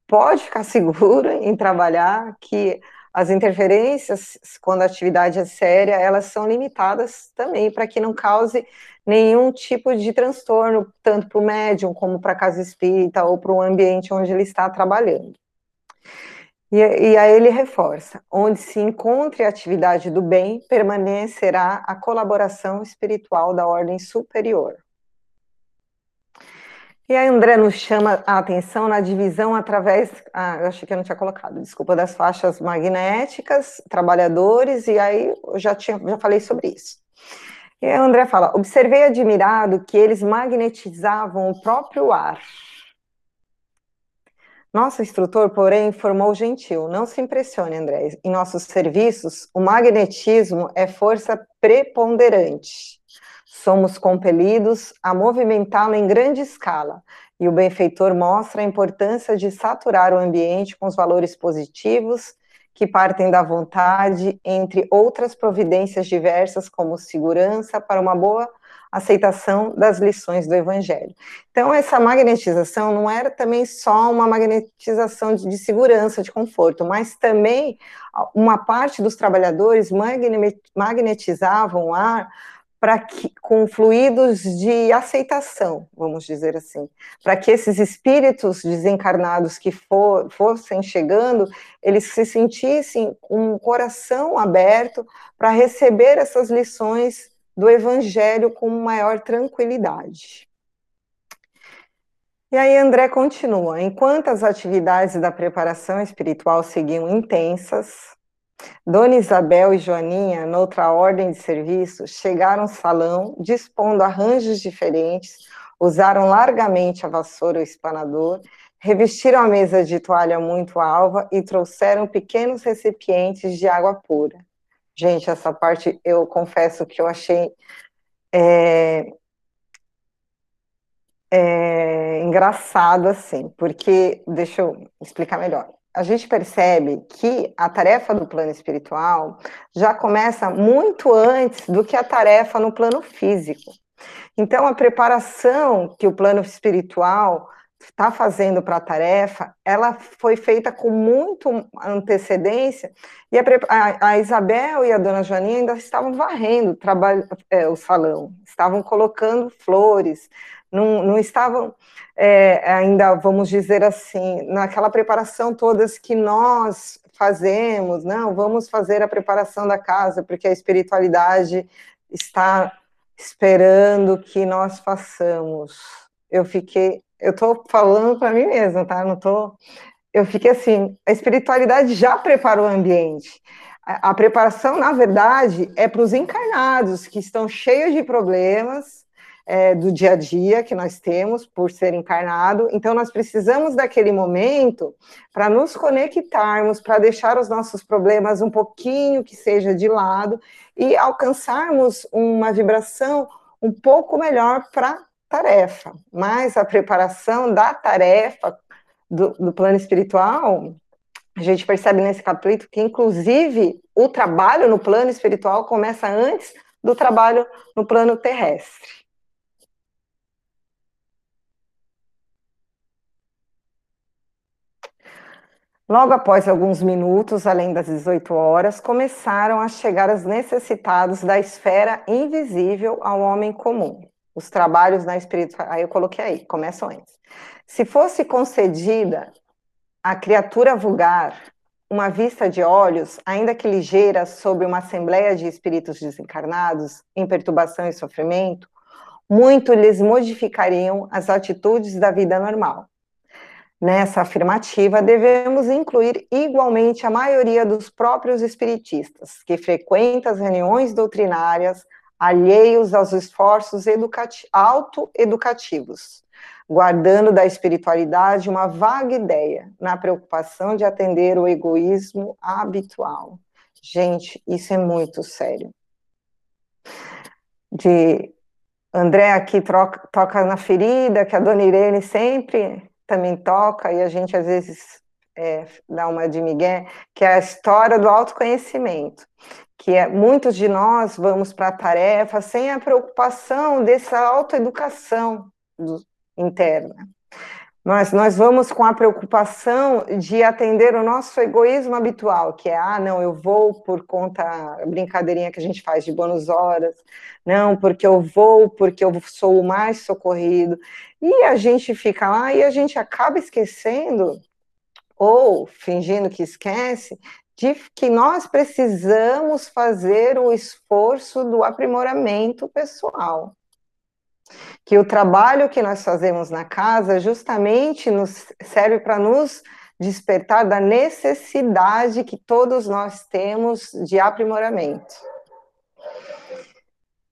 Speaker 1: pode ficar seguro em trabalhar que as interferências, quando a atividade é séria, elas são limitadas também para que não cause nenhum tipo de transtorno, tanto para o médium como para a casa espírita ou para o ambiente onde ele está trabalhando. E, e aí ele reforça: onde se encontre a atividade do bem, permanecerá a colaboração espiritual da ordem superior. E a André nos chama a atenção na divisão através, ah, eu achei que eu não tinha colocado, desculpa, das faixas magnéticas, trabalhadores, e aí eu já, tinha, já falei sobre isso. E a André fala, observei admirado que eles magnetizavam o próprio ar. Nosso instrutor, porém, informou gentil, não se impressione, André, em nossos serviços, o magnetismo é força preponderante somos compelidos a movimentá-lo em grande escala, e o benfeitor mostra a importância de saturar o ambiente com os valores positivos que partem da vontade, entre outras providências diversas, como segurança para uma boa aceitação das lições do Evangelho. Então, essa magnetização não era também só uma magnetização de, de segurança, de conforto, mas também uma parte dos trabalhadores magnetizavam o ar para que com fluidos de aceitação, vamos dizer assim, para que esses espíritos desencarnados que for, fossem chegando, eles se sentissem um coração aberto para receber essas lições do evangelho com maior tranquilidade. E aí André continua, enquanto as atividades da preparação espiritual seguiam intensas, Dona Isabel e Joaninha, noutra ordem de serviço, chegaram ao salão, dispondo arranjos diferentes, usaram largamente a vassoura e o espanador, revestiram a mesa de toalha muito alva e trouxeram pequenos recipientes de água pura. Gente, essa parte eu confesso que eu achei é, é, engraçado, assim, porque, deixa eu explicar melhor a gente percebe que a tarefa do plano espiritual já começa muito antes do que a tarefa no plano físico. Então, a preparação que o plano espiritual está fazendo para a tarefa, ela foi feita com muito antecedência, e a, a, Isabel e a dona Joaninha ainda estavam varrendo é, o salão, estavam colocando flores, não, não estavam é, ainda, vamos dizer assim, naquela preparação todas que nós fazemos, não, vamos fazer a preparação da casa, porque a espiritualidade está esperando que nós façamos. Eu fiquei, eu estou falando para mim mesma, tá? Não tô, eu fiquei assim, a espiritualidade já preparou o ambiente. A, a preparação, na verdade, é para os encarnados que estão cheios de problemas, é, do dia a dia que nós temos por ser encarnado. Então, nós precisamos daquele momento para nos conectarmos, para deixar os nossos problemas um pouquinho que seja de lado e alcançarmos uma vibração um pouco melhor para tarefa. Mas a preparação da tarefa do, do plano espiritual a gente percebe nesse capítulo que, inclusive, o trabalho no plano espiritual começa antes do trabalho no plano terrestre. Logo após alguns minutos, além das 18 horas, começaram a chegar os necessitados da esfera invisível ao homem comum. Os trabalhos na espiritualidade. Aí eu coloquei aí, começam antes. Se fosse concedida à criatura vulgar uma vista de olhos, ainda que ligeira, sobre uma assembleia de espíritos desencarnados em perturbação e sofrimento, muito lhes modificariam as atitudes da vida normal. Nessa afirmativa, devemos incluir igualmente a maioria dos próprios espiritistas, que frequentam as reuniões doutrinárias alheios aos esforços autoeducativos, guardando da espiritualidade uma vaga ideia, na preocupação de atender o egoísmo habitual. Gente, isso é muito sério. De André aqui troca, toca na ferida, que a dona Irene sempre também toca, e a gente às vezes é, dá uma de Miguel, que é a história do autoconhecimento, que é muitos de nós vamos para a tarefa sem a preocupação dessa autoeducação interna. Mas nós vamos com a preocupação de atender o nosso egoísmo habitual, que é, ah, não, eu vou por conta, brincadeirinha que a gente faz de bônus horas, não, porque eu vou, porque eu sou o mais socorrido. E a gente fica lá e a gente acaba esquecendo, ou fingindo que esquece, de que nós precisamos fazer o esforço do aprimoramento pessoal que o trabalho que nós fazemos na casa justamente nos serve para nos despertar da necessidade que todos nós temos de aprimoramento.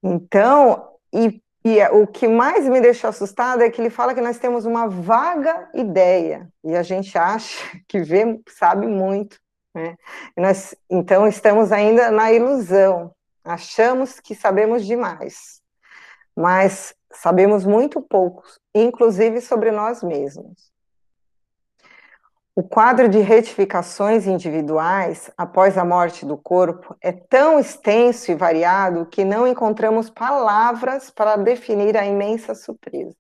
Speaker 1: Então, e, e o que mais me deixou assustada é que ele fala que nós temos uma vaga ideia, e a gente acha que vê, sabe muito, né? Nós, então, estamos ainda na ilusão, achamos que sabemos demais, mas Sabemos muito pouco, inclusive sobre nós mesmos. O quadro de retificações individuais após a morte do corpo é tão extenso e variado que não encontramos palavras para definir a imensa surpresa.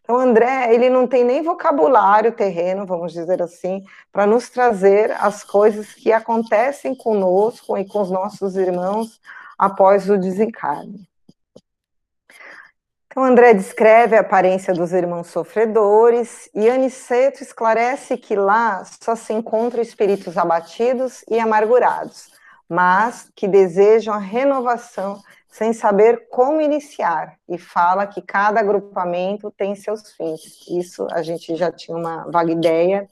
Speaker 1: Então, André, ele não tem nem vocabulário terreno, vamos dizer assim, para nos trazer as coisas que acontecem conosco e com os nossos irmãos após o desencarne. Então, André descreve a aparência dos irmãos sofredores e Aniceto esclarece que lá só se encontram espíritos abatidos e amargurados, mas que desejam a renovação sem saber como iniciar, e fala que cada agrupamento tem seus fins. Isso a gente já tinha uma vaga ideia,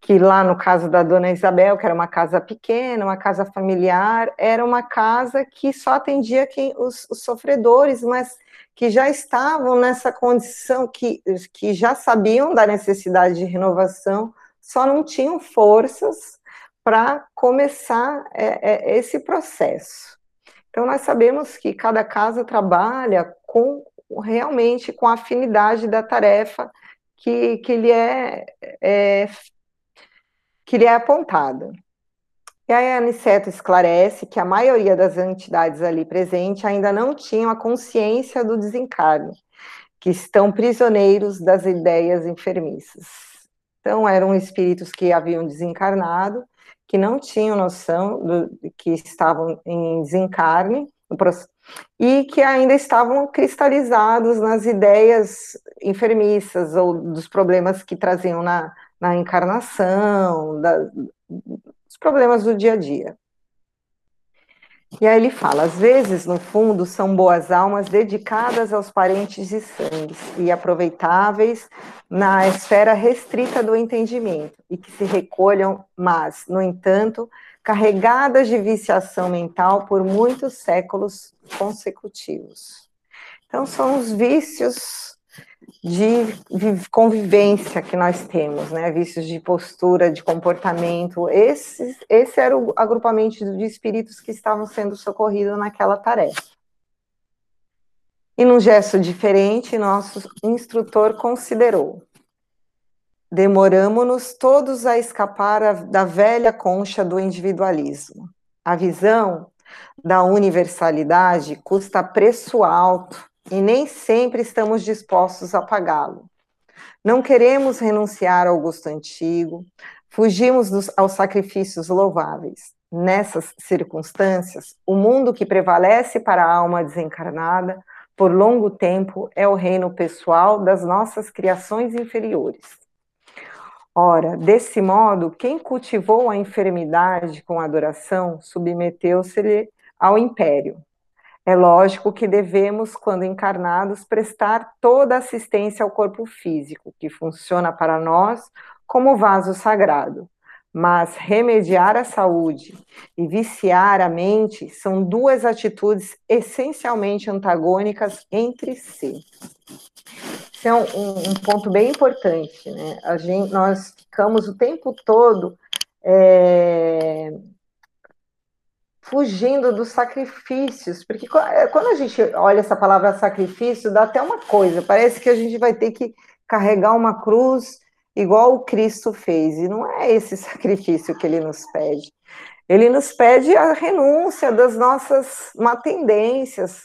Speaker 1: que lá no caso da dona Isabel, que era uma casa pequena, uma casa familiar, era uma casa que só atendia quem, os, os sofredores, mas que já estavam nessa condição, que, que já sabiam da necessidade de renovação, só não tinham forças para começar é, é, esse processo. Então, nós sabemos que cada casa trabalha com realmente com a afinidade da tarefa que, que, lhe, é, é, que lhe é apontada. E aí a Aniceto esclarece que a maioria das entidades ali presentes ainda não tinham a consciência do desencarne, que estão prisioneiros das ideias enfermiças. Então, eram espíritos que haviam desencarnado, que não tinham noção do, que estavam em desencarne, e que ainda estavam cristalizados nas ideias enfermiças ou dos problemas que traziam na, na encarnação, da, problemas do dia a dia. E aí ele fala: às vezes, no fundo, são boas almas dedicadas aos parentes de sangue e aproveitáveis na esfera restrita do entendimento, e que se recolham, mas, no entanto, carregadas de viciação mental por muitos séculos consecutivos. Então, são os vícios de convivência que nós temos, né? Vícios de postura, de comportamento. Esse, esse era o agrupamento de espíritos que estavam sendo socorridos naquela tarefa. E num gesto diferente, nosso instrutor considerou: demoramos-nos todos a escapar da velha concha do individualismo. A visão da universalidade custa preço alto e nem sempre estamos dispostos a pagá-lo. Não queremos renunciar ao gosto antigo, fugimos dos, aos sacrifícios louváveis. Nessas circunstâncias, o mundo que prevalece para a alma desencarnada por longo tempo é o reino pessoal das nossas criações inferiores. Ora, desse modo, quem cultivou a enfermidade com adoração submeteu-se ao império. É lógico que devemos, quando encarnados, prestar toda assistência ao corpo físico, que funciona para nós como vaso sagrado. Mas remediar a saúde e viciar a mente são duas atitudes essencialmente antagônicas entre si. Isso é um, um ponto bem importante, né? A gente, nós ficamos o tempo todo é, fugindo dos sacrifícios, porque é, quando a gente olha essa palavra sacrifício, dá até uma coisa, parece que a gente vai ter que carregar uma cruz igual o Cristo fez, e não é esse sacrifício que ele nos pede. Ele nos pede a renúncia das nossas má tendências,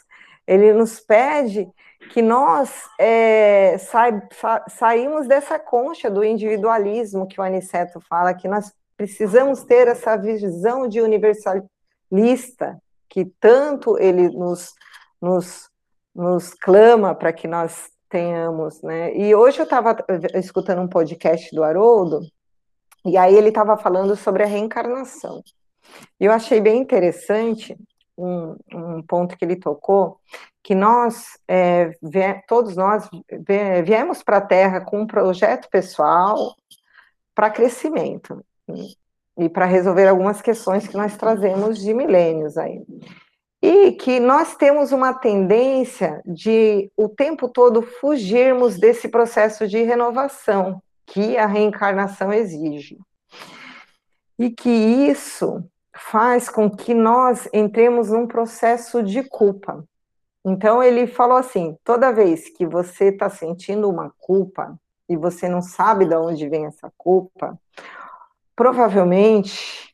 Speaker 1: ele nos pede que nós é, sa sa saímos dessa concha do individualismo que o Aniceto fala, que nós precisamos ter essa visão de universalidade lista que tanto ele nos, nos, nos clama para que nós tenhamos, né? E hoje eu estava escutando um podcast do Haroldo, e aí ele estava falando sobre a reencarnação. E eu achei bem interessante um, um ponto que ele tocou, que nós, é, todos nós, viemos para a Terra com um projeto pessoal para crescimento e para resolver algumas questões que nós trazemos de milênios aí. E que nós temos uma tendência de o tempo todo fugirmos desse processo de renovação que a reencarnação exige. E que isso faz com que nós entremos num processo de culpa. Então ele falou assim: toda vez que você está sentindo uma culpa e você não sabe de onde vem essa culpa, provavelmente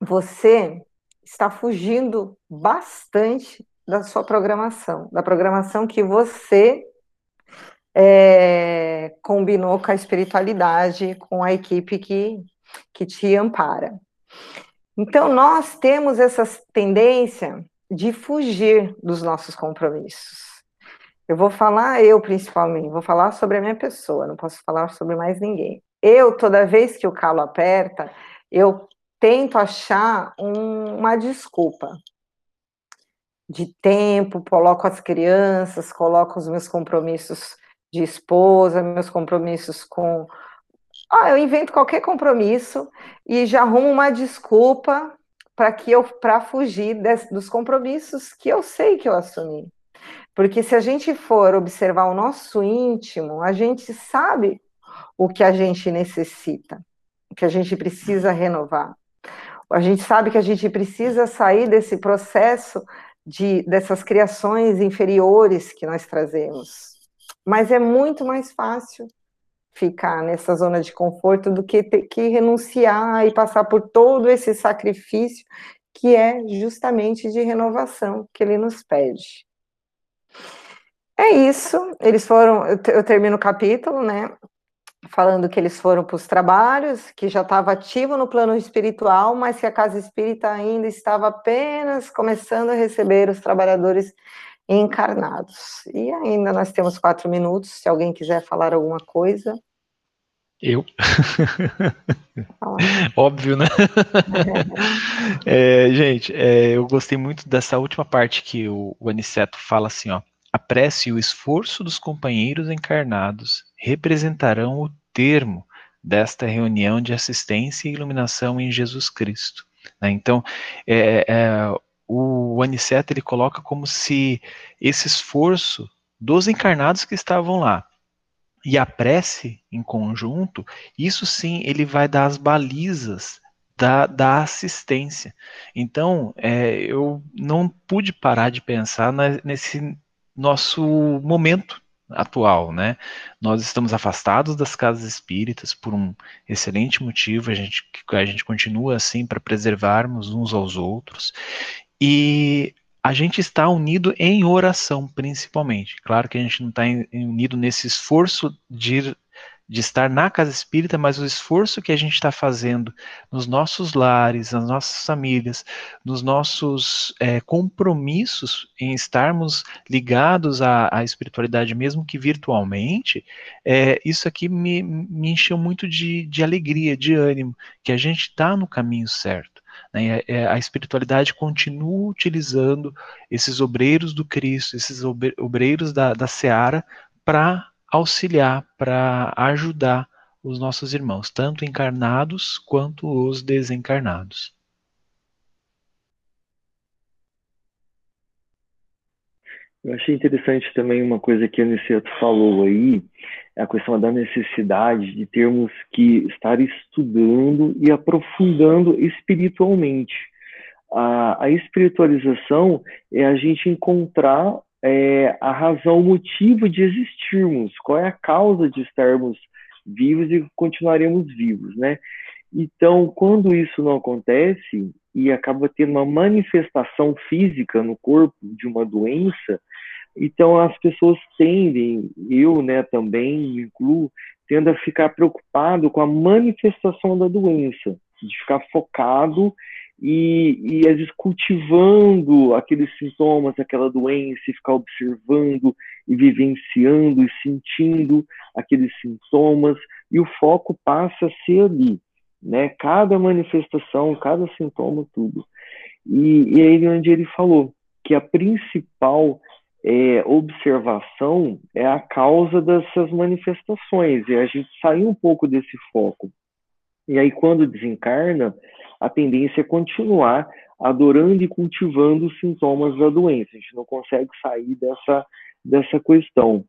Speaker 1: você está fugindo bastante da sua programação, da programação que você é, combinou com a espiritualidade, com a equipe que, que te ampara. Então, nós temos essa tendência de fugir dos nossos compromissos. Eu vou falar, eu principalmente, vou falar sobre a minha pessoa, não posso falar sobre mais ninguém eu, toda vez que o calo aperta, eu tento achar um, uma desculpa de tempo, coloco as crianças, coloco os meus compromissos de esposa, meus compromissos com. Ah, eu invento qualquer compromisso e já arrumo uma desculpa para que eu para fugir des, dos compromissos que eu sei que eu assumi. Porque se a gente for observar o nosso íntimo, a gente sabe o que a gente necessita, o que a gente precisa renovar. A gente sabe que a gente precisa sair desse processo de dessas criações inferiores que nós trazemos. Mas é muito mais fácil ficar nessa zona de conforto do que ter que renunciar e passar por todo esse sacrifício que é justamente de renovação que ele nos pede. É isso, eles foram, eu termino o capítulo, né? Falando que eles foram para os trabalhos, que já estava ativo no plano espiritual, mas que a casa espírita ainda estava apenas começando a receber os trabalhadores encarnados. E ainda nós temos quatro minutos, se alguém quiser falar alguma coisa.
Speaker 2: Eu? Óbvio, né? é, gente, é, eu gostei muito dessa última parte que o, o Aniceto fala assim, ó. A o esforço dos companheiros encarnados representarão o termo desta reunião de assistência e iluminação em Jesus Cristo. Né? Então, é, é, o Aniceto ele coloca como se esse esforço dos encarnados que estavam lá e a prece em conjunto, isso sim ele vai dar as balizas da, da assistência. Então, é, eu não pude parar de pensar na, nesse nosso momento atual, né? Nós estamos afastados das casas espíritas por um excelente motivo, a gente, a gente continua assim para preservarmos uns aos outros, e a gente está unido em oração, principalmente. Claro que a gente não está unido nesse esforço de de estar na casa espírita, mas o esforço que a gente está fazendo nos nossos lares, nas nossas famílias, nos nossos é, compromissos em estarmos ligados à, à, espiritualidade, mesmo que virtualmente, é, isso aqui me, me encheu muito de, de alegria, de ânimo, que a gente está no caminho certo. Né? A espiritualidade continua utilizando esses obreiros do Cristo, esses obreiros da, da Seara, para auxiliar, para ajudar os nossos irmãos, tanto encarnados quanto os desencarnados.
Speaker 3: Eu achei interessante também uma coisa que a Aniceto falou aí, a questão da necessidade de termos que estar estudando e aprofundando espiritualmente. A, a espiritualização é a gente encontrar é, a razão, o motivo de existirmos, qual é a causa de estarmos vivos e continuaremos vivos, né? Então, quando isso não acontece e acaba tendo uma manifestação física no corpo de uma doença, então as pessoas tendem, eu, né, também me incluo, tendo a ficar preocupado com a manifestação da doença, de ficar focado e, e às vezes cultivando aqueles sintomas, aquela doença, e ficar observando e vivenciando e sentindo aqueles sintomas, e o foco passa a ser ali, né? Cada manifestação, cada sintoma, tudo. E, e aí onde ele falou que a principal é, observação é a causa dessas manifestações, e a gente sair um pouco desse foco. E aí, quando desencarna, a tendência é continuar adorando e cultivando os sintomas da doença. A gente não consegue sair dessa, dessa questão.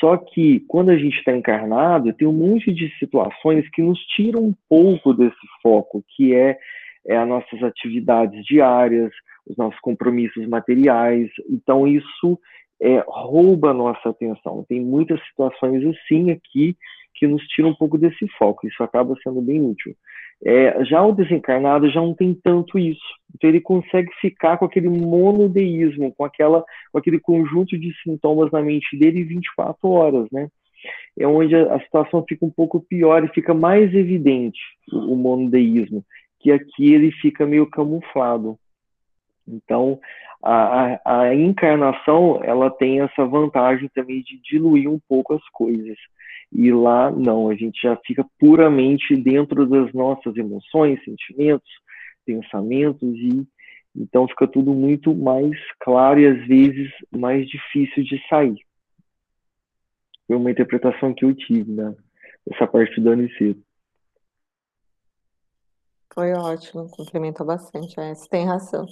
Speaker 3: Só que quando a gente está encarnado, tem um monte de situações que nos tiram um pouco desse foco, que é, é as nossas atividades diárias, os nossos compromissos materiais. Então, isso é, rouba a nossa atenção. Tem muitas situações assim aqui que nos tiram um pouco desse foco. Isso acaba sendo bem útil. É, já o desencarnado já não tem tanto isso. Então ele consegue ficar com aquele monodeísmo, com, aquela, com aquele conjunto de sintomas na mente dele 24 horas, né? É onde a, a situação fica um pouco pior e fica mais evidente o, o monodeísmo, que aqui ele fica meio camuflado. Então, a, a, a, encarnação ela tem essa vantagem também de diluir um pouco as coisas. E lá, não, a gente já fica puramente dentro das nossas emoções, sentimentos, pensamentos, e então fica tudo muito mais claro e às vezes mais difícil de sair. Foi uma interpretação que eu tive, né? Essa parte do Aniceto.
Speaker 1: Foi ótimo, complementa bastante. É, você tem razão.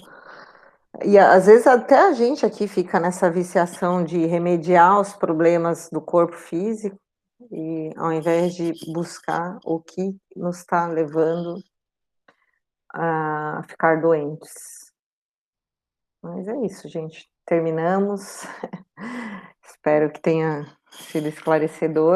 Speaker 1: E às vezes até a gente aqui fica nessa viciação de remediar os problemas do corpo físico e ao invés de buscar o que nos está levando a ficar doentes. Mas é isso, gente. Terminamos. Espero que tenha sido esclarecedor.